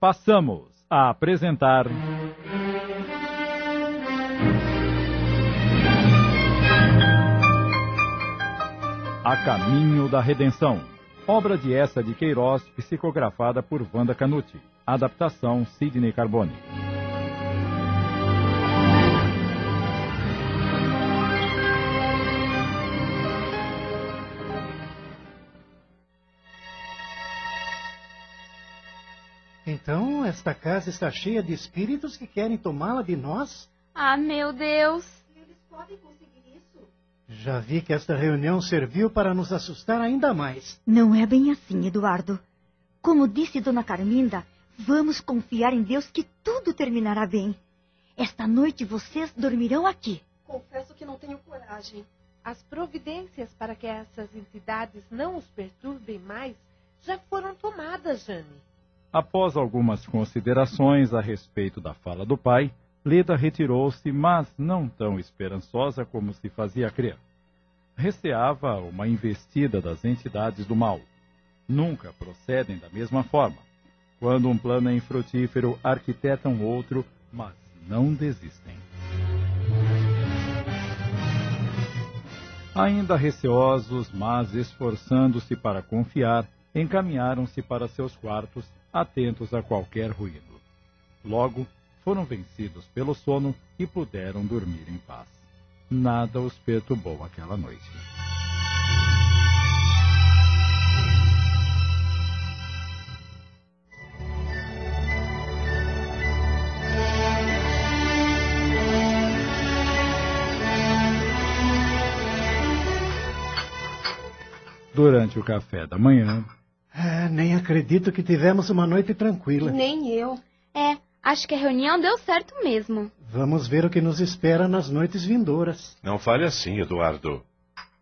passamos a apresentar. A Caminho da Redenção. Obra de essa de Queiroz, psicografada por Wanda Canuti. Adaptação Sidney Carbone. Então, esta casa está cheia de espíritos que querem tomá-la de nós? Ah, meu Deus! Eles podem conseguir isso? Já vi que esta reunião serviu para nos assustar ainda mais. Não é bem assim, Eduardo. Como disse Dona Carminda, vamos confiar em Deus que tudo terminará bem. Esta noite vocês dormirão aqui. Confesso que não tenho coragem. As providências para que essas entidades não os perturbem mais já foram tomadas, Jane. Após algumas considerações a respeito da fala do pai, Leda retirou-se, mas não tão esperançosa como se fazia crer. Receava uma investida das entidades do mal. Nunca procedem da mesma forma. Quando um plano é infrutífero, arquitetam outro, mas não desistem. Ainda receosos, mas esforçando-se para confiar, encaminharam-se para seus quartos atentos a qualquer ruído. Logo, foram vencidos pelo sono e puderam dormir em paz. Nada os perturbou aquela noite. Durante o café da manhã, Ah, nem acredito que tivemos uma noite tranquila. Nem eu. É, acho que a reunião deu certo mesmo. Vamos ver o que nos espera nas noites vindouras. Não fale assim, Eduardo.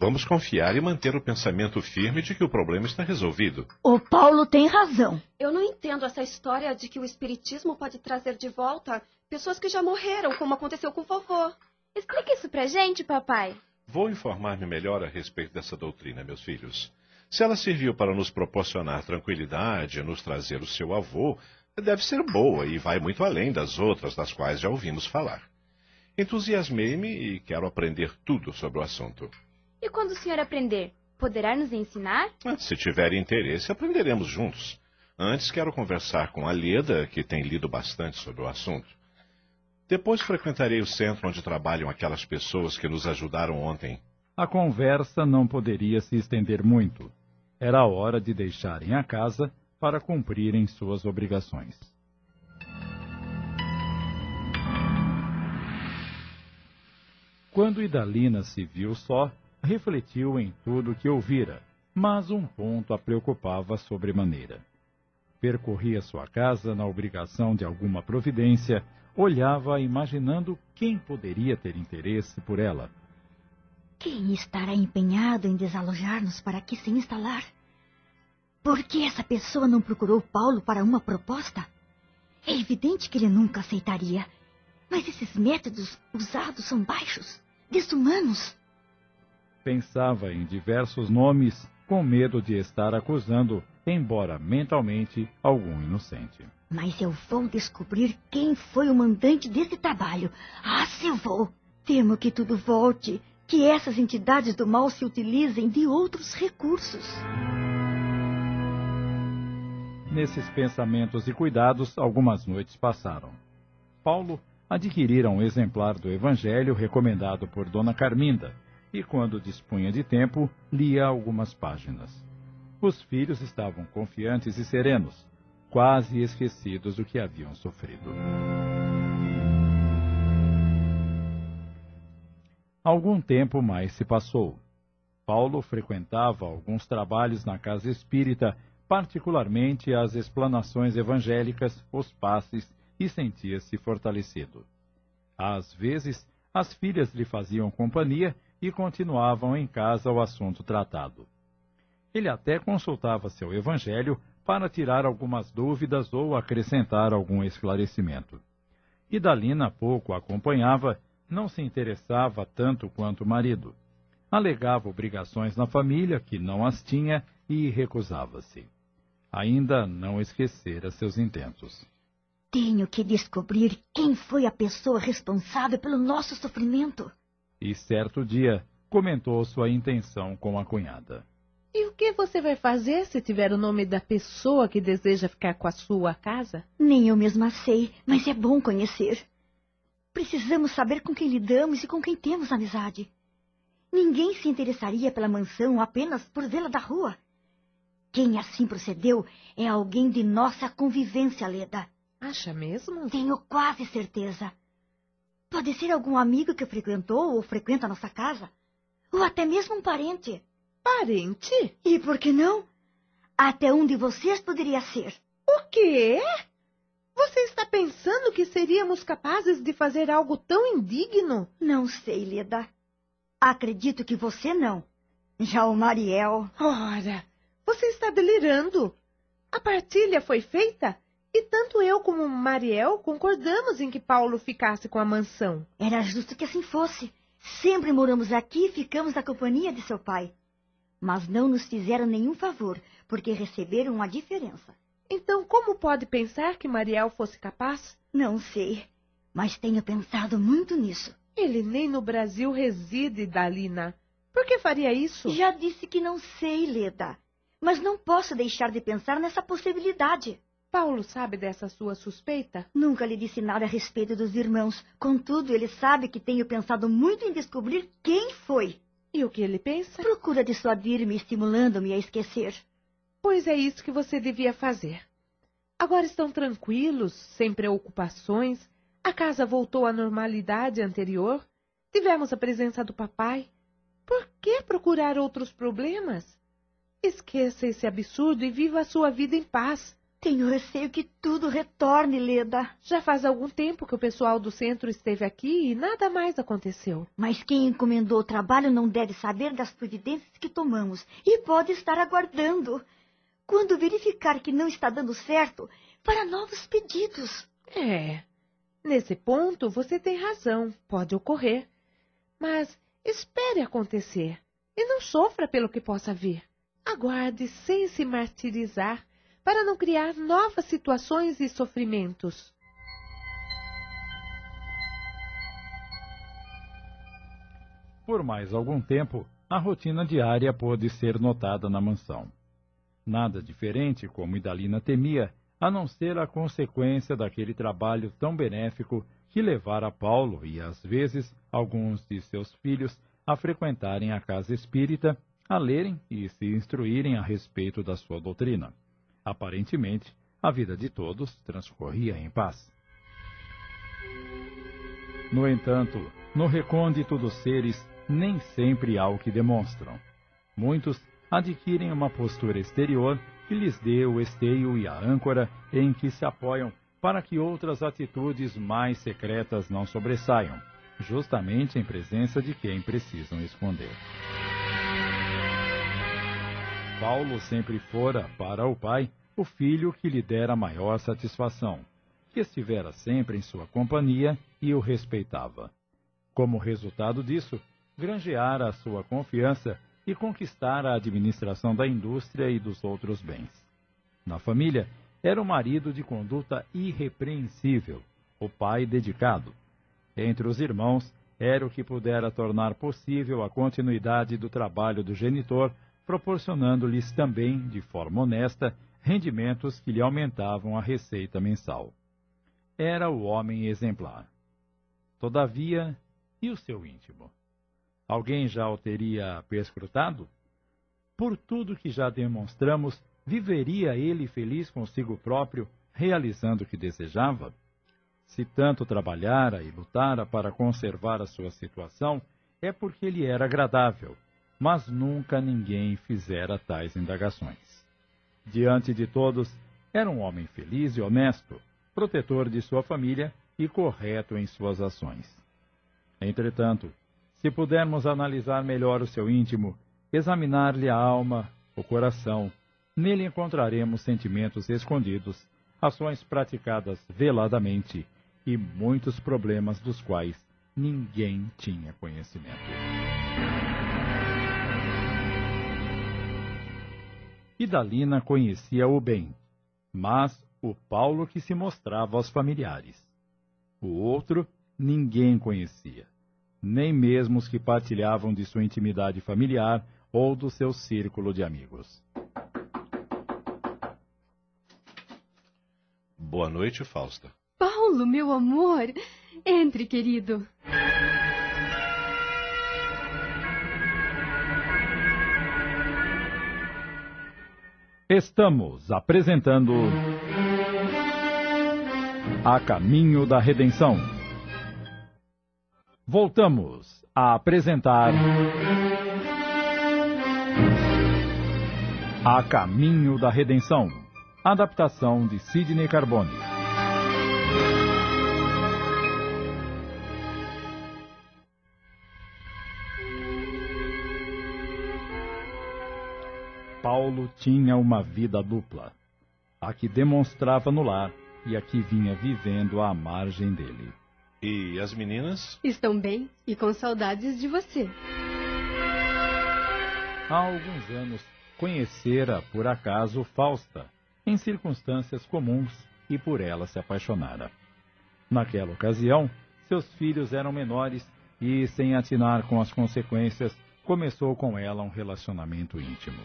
Vamos confiar e manter o pensamento firme de que o problema está resolvido. O Paulo tem razão. Eu não entendo essa história de que o espiritismo pode trazer de volta pessoas que já morreram, como aconteceu com o vovô. Explica isso pra gente, papai. Vou informar-me melhor a respeito dessa doutrina, meus filhos. Se ela serviu para nos proporcionar tranquilidade e nos trazer o seu avô, deve ser boa e vai muito além das outras das quais já ouvimos falar. Entusiasmei-me e quero aprender tudo sobre o assunto. E quando o senhor aprender, poderá nos ensinar? Se tiver interesse, aprenderemos juntos. Antes quero conversar com a Leda, que tem lido bastante sobre o assunto. Depois frequentarei o centro onde trabalham aquelas pessoas que nos ajudaram ontem. a conversa não poderia se estender muito. Era hora de deixarem a casa para cumprirem suas obrigações. Quando Idalina se viu só, refletiu em tudo o que ouvira, mas um ponto a preocupava sobremaneira. Percorria sua casa na obrigação de alguma providência, olhava imaginando quem poderia ter interesse por ela. Quem estará empenhado em desalojar-nos para aqui se instalar? Por que essa pessoa não procurou Paulo para uma proposta? É evidente que ele nunca aceitaria. Mas esses métodos usados são baixos, desumanos. Pensava em diversos nomes, com medo de estar acusando, embora mentalmente, algum inocente. Mas eu vou descobrir quem foi o mandante desse trabalho. Ah, se eu vou! Temo que tudo volte, que essas entidades do mal se utilizem de outros recursos. Nesses pensamentos e cuidados, algumas noites passaram. Paulo adquirira um exemplar do Evangelho recomendado por Dona Carminda e, quando dispunha de tempo, lia algumas páginas. Os filhos estavam confiantes e serenos, quase esquecidos do que haviam sofrido. Algum tempo mais se passou. Paulo frequentava alguns trabalhos na casa espírita, particularmente as explanações evangélicas, os passes, e sentia-se fortalecido. Às vezes, as filhas lhe faziam companhia e continuavam em casa o assunto tratado. Ele até consultava seu evangelho para tirar algumas dúvidas ou acrescentar algum esclarecimento. Idalina pouco acompanhava, não se interessava tanto quanto o marido. Alegava obrigações na família que não as tinha e recusava-se. ainda não esquecera seus intentos. Tenho que descobrir quem foi a pessoa responsável pelo nosso sofrimento. E certo dia comentou sua intenção com a cunhada. E o que você vai fazer se tiver o nome da pessoa que deseja ficar com a sua casa? Nem eu mesma sei, mas é bom conhecer. Precisamos saber com quem lidamos e com quem temos amizade. Ninguém se interessaria pela mansão apenas por vê-la da rua. Quem assim procedeu é alguém de nossa convivência, Leda. Acha mesmo? Tenho quase certeza. Pode ser algum amigo que frequentou ou frequenta nossa casa. Ou até mesmo um parente. Parente? E por que não? Até um de vocês poderia ser. O quê? Você está pensando que seríamos capazes de fazer algo tão indigno? Não sei, Leda. Acredito que você não. Já o Mariel. Ora, você está delirando. A partilha foi feita e tanto eu como Mariel concordamos em que Paulo ficasse com a mansão. Era justo que assim fosse. Sempre moramos aqui e ficamos na companhia de seu pai. Mas não nos fizeram nenhum favor, porque receberam uma diferença. Então, como pode pensar que Mariel fosse capaz? Não sei, mas tenho pensado muito nisso. Ele nem no Brasil reside, Dalina. Por que faria isso? Já disse que não sei, Leda. Mas não posso deixar de pensar nessa possibilidade. Paulo sabe dessa sua suspeita? Nunca lhe disse nada a respeito dos irmãos. Contudo, ele sabe que tenho pensado muito em descobrir quem foi. E o que ele pensa? Procura dissuadir-me, estimulando-me a esquecer. Pois é isso que você devia fazer. Agora estão tranquilos, sem preocupações. A casa voltou à normalidade anterior. Tivemos a presença do papai. Por que procurar outros problemas? Esqueça esse absurdo e viva a sua vida em paz. Tenho receio que tudo retorne, Leda. Já faz algum tempo que o pessoal do centro esteve aqui e nada mais aconteceu. Mas quem encomendou o trabalho não deve saber das providências que tomamos e pode estar aguardando. Quando verificar que não está dando certo, para novos pedidos. É. Nesse ponto você tem razão, pode ocorrer. Mas espere acontecer e não sofra pelo que possa vir. Aguarde sem se martirizar para não criar novas situações e sofrimentos. Por mais algum tempo, a rotina diária pôde ser notada na mansão. Nada diferente, como Idalina temia, a não ser a consequência daquele trabalho tão benéfico que levara Paulo e, às vezes, alguns de seus filhos a frequentarem a casa espírita, a lerem e se instruírem a respeito da sua doutrina. Aparentemente, a vida de todos transcorria em paz. No entanto, no recôndito dos seres, nem sempre há o que demonstram. Muitos adquirem uma postura exterior que lhes dê o esteio e a âncora em que se apoiam para que outras atitudes mais secretas não sobressaiam, justamente em presença de quem precisam esconder. Paulo sempre fora, para o pai, o filho que lhe dera maior satisfação, que estivera sempre em sua companhia e o respeitava. Como resultado disso, granjeara a sua confiança e conquistara a administração da indústria e dos outros bens. Na família, era o marido de conduta irrepreensível, o pai dedicado. Entre os irmãos, era o que pudera tornar possível a continuidade do trabalho do genitor proporcionando-lhes também, de forma honesta, rendimentos que lhe aumentavam a receita mensal. Era o homem exemplar. Todavia, e o seu íntimo? Alguém já o teria perscrutado? Por tudo que já demonstramos, viveria ele feliz consigo próprio, realizando o que desejava? Se tanto trabalhara e lutara para conservar a sua situação, é porque lhe era agradável mas nunca ninguém fizera tais indagações. Diante de todos, era um homem feliz e honesto, protetor de sua família e correto em suas ações. Entretanto, se pudermos analisar melhor o seu íntimo, examinar-lhe a alma, o coração, nele encontraremos sentimentos escondidos, ações praticadas veladamente e muitos problemas dos quais ninguém tinha conhecimento. e Dalina conhecia-o bem, mas o Paulo que se mostrava aos familiares. O outro ninguém conhecia, nem mesmo os que partilhavam de sua intimidade familiar ou do seu círculo de amigos. Boa noite, Fausta. Paulo, meu amor. Entre, querido. Estamos apresentando. A Caminho da Redenção. Voltamos a apresentar. A Caminho da Redenção. Adaptação de Sidney Carbone. Paulo tinha uma vida dupla, a que demonstrava no lar e a que vinha vivendo à margem dele. E as meninas? Estão bem e com saudades de você. Há alguns anos conhecera por acaso Fausta, em circunstâncias comuns, e por ela se apaixonara. Naquela ocasião, seus filhos eram menores e, sem atinar com as consequências, começou com ela um relacionamento íntimo.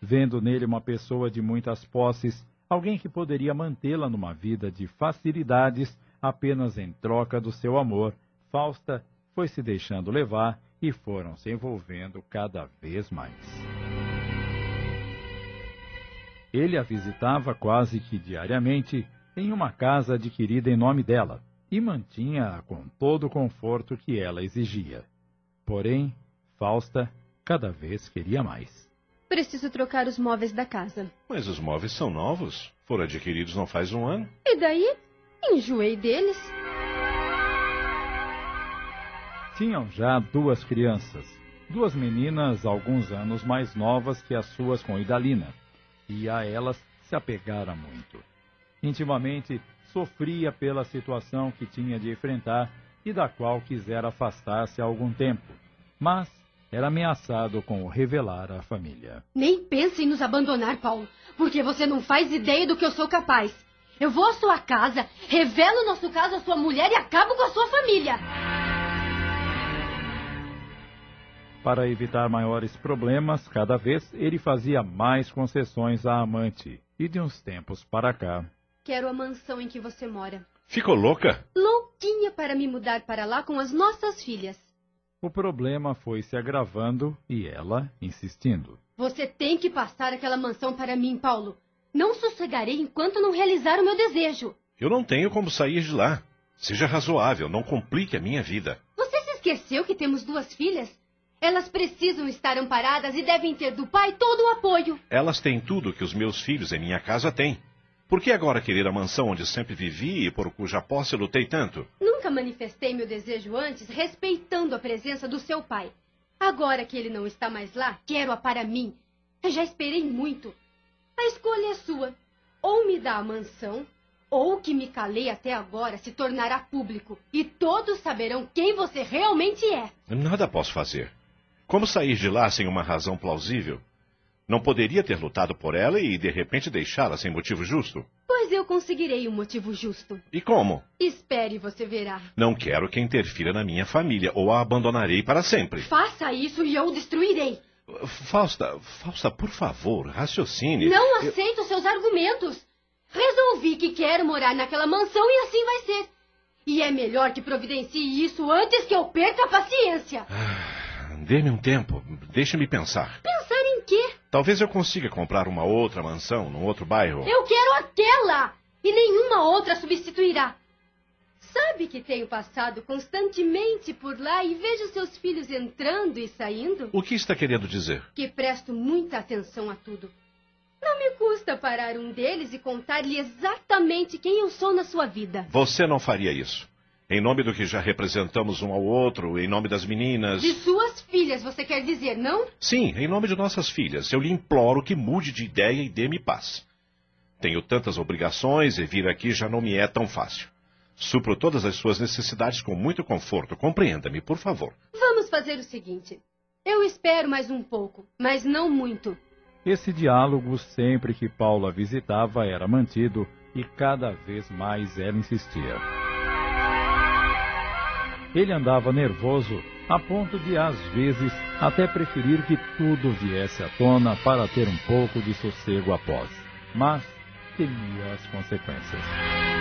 Vendo nele uma pessoa de muitas posses, alguém que poderia mantê-la numa vida de facilidades apenas em troca do seu amor, Fausta foi se deixando levar e foram se envolvendo cada vez mais. Ele a visitava quase que diariamente em uma casa adquirida em nome dela e mantinha-a com todo o conforto que ela exigia. Porém, Fausta cada vez queria mais. Preciso trocar os móveis da casa. Mas os móveis são novos. Foram adquiridos não faz um ano. E daí? Enjoei deles. Tinham já duas crianças, duas meninas alguns anos mais novas que as suas com Idalina, e a elas se apegara muito. Intimamente, sofria pela situação que tinha de enfrentar e da qual quisera afastar-se há algum tempo, mas era ameaçado com o revelar à família. Nem pense em nos abandonar, Paulo, porque você não faz ideia do que eu sou capaz. Eu vou à sua casa, revelo nosso caso à sua mulher e acabo com a sua família. Para evitar maiores problemas, cada vez ele fazia mais concessões à amante. E de uns tempos para cá. Quero a mansão em que você mora. Ficou louca? Louquinha para me mudar para lá com as nossas filhas. O problema foi se agravando e ela insistindo. Você tem que passar aquela mansão para mim, Paulo. Não sossegarei enquanto não realizar o meu desejo. Eu não tenho como sair de lá. Seja razoável, não complique a minha vida. Você se esqueceu que temos duas filhas? Elas precisam estar amparadas e devem ter do pai todo o apoio. Elas têm tudo que os meus filhos em minha casa têm. Por que agora querer a mansão onde sempre vivi e por cuja posse lutei tanto? Nunca manifestei meu desejo antes respeitando a presença do seu pai. Agora que ele não está mais lá, quero-a para mim. Eu já esperei muito. A escolha é sua. Ou me dá a mansão, ou o que me calei até agora se tornará público. E todos saberão quem você realmente é. Nada posso fazer. Como sair de lá sem uma razão plausível? Não poderia ter lutado por ela e de repente deixá-la sem motivo justo? Pois eu conseguirei um motivo justo. E como? Espere, você verá. Não quero que interfira na minha família ou a abandonarei para sempre. Faça isso e eu o destruirei. Fausta, Fausta, por favor, raciocine. Não aceito seus argumentos. Resolvi que quero morar naquela mansão e assim vai ser. E é melhor que providencie isso antes que eu perca a paciência. Ah, Dê-me um tempo. Deixe-me pensar. Pensar em quê? Talvez eu consiga comprar uma outra mansão num outro bairro. Eu quero aquela! E nenhuma outra substituirá. Sabe que tenho passado constantemente por lá e vejo seus filhos entrando e saindo? O que está querendo dizer? Que presto muita atenção a tudo. Não me custa parar um deles e contar-lhe exatamente quem eu sou na sua vida. Você não faria isso. Em nome do que já representamos um ao outro, em nome das meninas. De suas filhas, você quer dizer, não? Sim, em nome de nossas filhas. Eu lhe imploro que mude de ideia e dê-me paz. Tenho tantas obrigações e vir aqui já não me é tão fácil. Supro todas as suas necessidades com muito conforto. Compreenda-me, por favor. Vamos fazer o seguinte. Eu espero mais um pouco, mas não muito. esse diálogo, sempre que Paulo a visitava, era mantido e cada vez mais ela insistia. Ele andava nervoso a ponto de, às vezes, até preferir que tudo viesse à tona para ter um pouco de sossego após. Mas temia as consequências.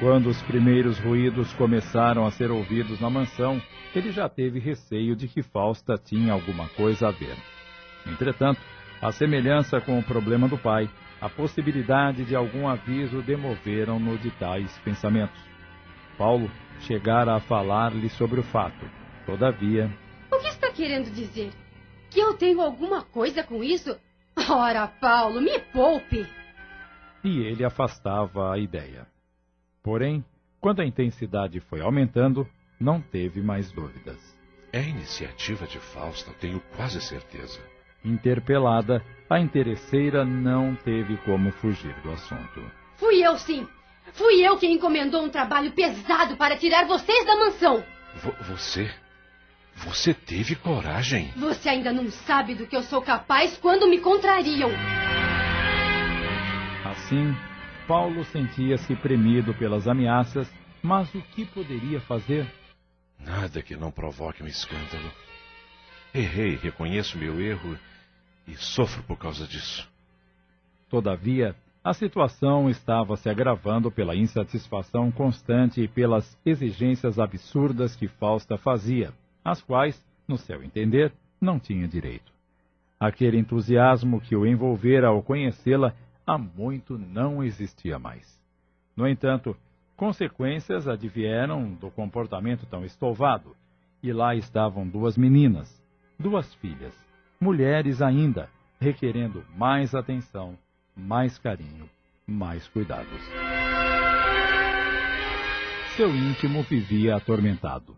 Quando os primeiros ruídos começaram a ser ouvidos na mansão, ele já teve receio de que Fausta tinha alguma coisa a ver. Entretanto, a semelhança com o problema do pai, a possibilidade de algum aviso demoveram-no de tais pensamentos. Paulo chegara a falar-lhe sobre o fato. Todavia. O que está querendo dizer? Que eu tenho alguma coisa com isso? Ora, Paulo, me poupe! E ele afastava a ideia. Porém, quando a intensidade foi aumentando, não teve mais dúvidas. É iniciativa de Fausta, tenho quase certeza. Interpelada, a interesseira não teve como fugir do assunto. Fui eu, sim! Fui eu quem encomendou um trabalho pesado para tirar vocês da mansão! V você. Você teve coragem? Você ainda não sabe do que eu sou capaz quando me contrariam. Assim, Paulo sentia-se premido pelas ameaças, mas o que poderia fazer? Nada que não provoque um escândalo. Errei, reconheço meu erro e sofro por causa disso. Todavia, a situação estava se agravando pela insatisfação constante e pelas exigências absurdas que Fausta fazia, às quais, no seu entender, não tinha direito. Aquele entusiasmo que o envolvera ao conhecê-la há muito não existia mais. No entanto, consequências advieram do comportamento tão estovado, e lá estavam duas meninas, duas filhas, mulheres ainda, requerendo mais atenção, mais carinho, mais cuidados. Seu íntimo vivia atormentado.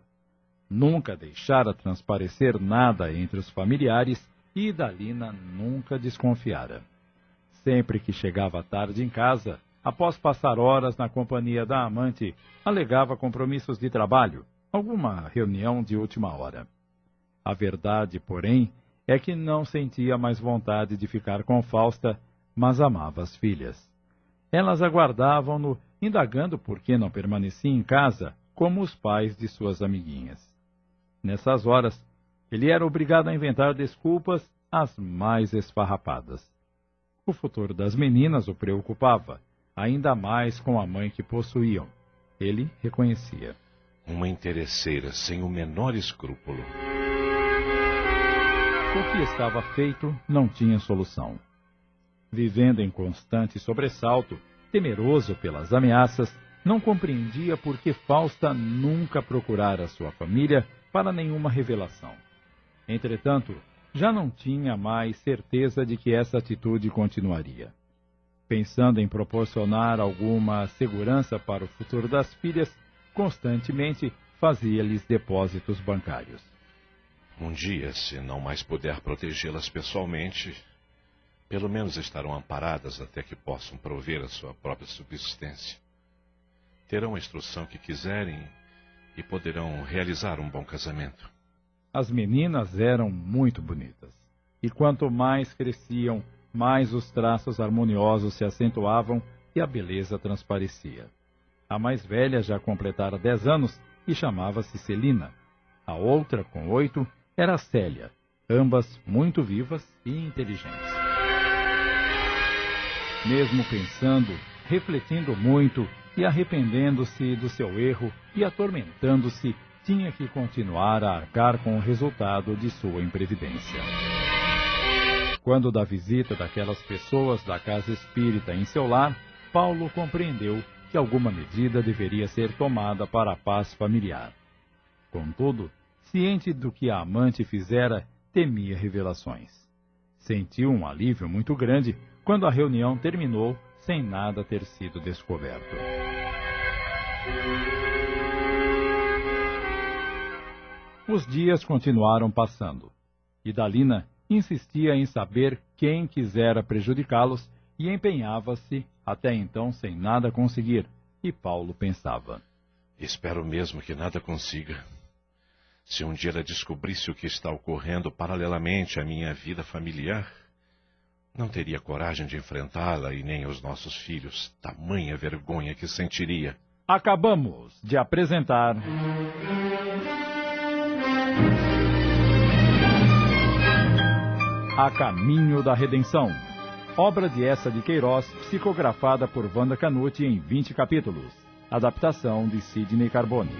Nunca deixara transparecer nada entre os familiares e Dalina nunca desconfiara. Sempre que chegava tarde em casa, após passar horas na companhia da amante, alegava compromissos de trabalho, alguma reunião de última hora. A verdade, porém, é que não sentia mais vontade de ficar com Fausta, mas amava as filhas. Elas aguardavam-no, indagando por que não permanecia em casa, como os pais de suas amiguinhas. Nessas horas, ele era obrigado a inventar desculpas as mais esfarrapadas. O futuro das meninas o preocupava, ainda mais com a mãe que possuíam. Ele reconhecia. Uma interesseira sem o menor escrúpulo. O que estava feito não tinha solução. Vivendo em constante sobressalto, temeroso pelas ameaças, não compreendia por que Fausta nunca procurara sua família para nenhuma revelação. Entretanto, já não tinha mais certeza de que essa atitude continuaria. Pensando em proporcionar alguma segurança para o futuro das filhas, constantemente fazia-lhes depósitos bancários. Um dia, se não mais puder protegê-las pessoalmente, pelo menos estarão amparadas até que possam prover a sua própria subsistência. Terão a instrução que quiserem e poderão realizar um bom casamento. As meninas eram muito bonitas. E quanto mais cresciam, mais os traços harmoniosos se acentuavam e a beleza transparecia. A mais velha já completara dez anos e chamava-se Celina. A outra, com oito, era Célia, ambas muito vivas e inteligentes. Mesmo pensando, refletindo muito e arrependendo-se do seu erro e atormentando-se tinha que continuar a arcar com o resultado de sua imprevidência. Quando da visita daquelas pessoas da casa espírita em seu lar, Paulo compreendeu que alguma medida deveria ser tomada para a paz familiar. Contudo, ciente do que a amante fizera, temia revelações. Sentiu um alívio muito grande quando a reunião terminou sem nada ter sido descoberto. Os dias continuaram passando, e Dalina insistia em saber quem quisera prejudicá-los e empenhava-se, até então sem nada conseguir, e Paulo pensava. Espero mesmo que nada consiga. Se um dia ela descobrisse o que está ocorrendo paralelamente à minha vida familiar, não teria coragem de enfrentá-la e nem os nossos filhos, tamanha vergonha que sentiria. Acabamos de apresentar. A Caminho da Redenção. Obra de Essa de Queiroz, psicografada por Wanda Canute em 20 capítulos. Adaptação de Sidney Carbone.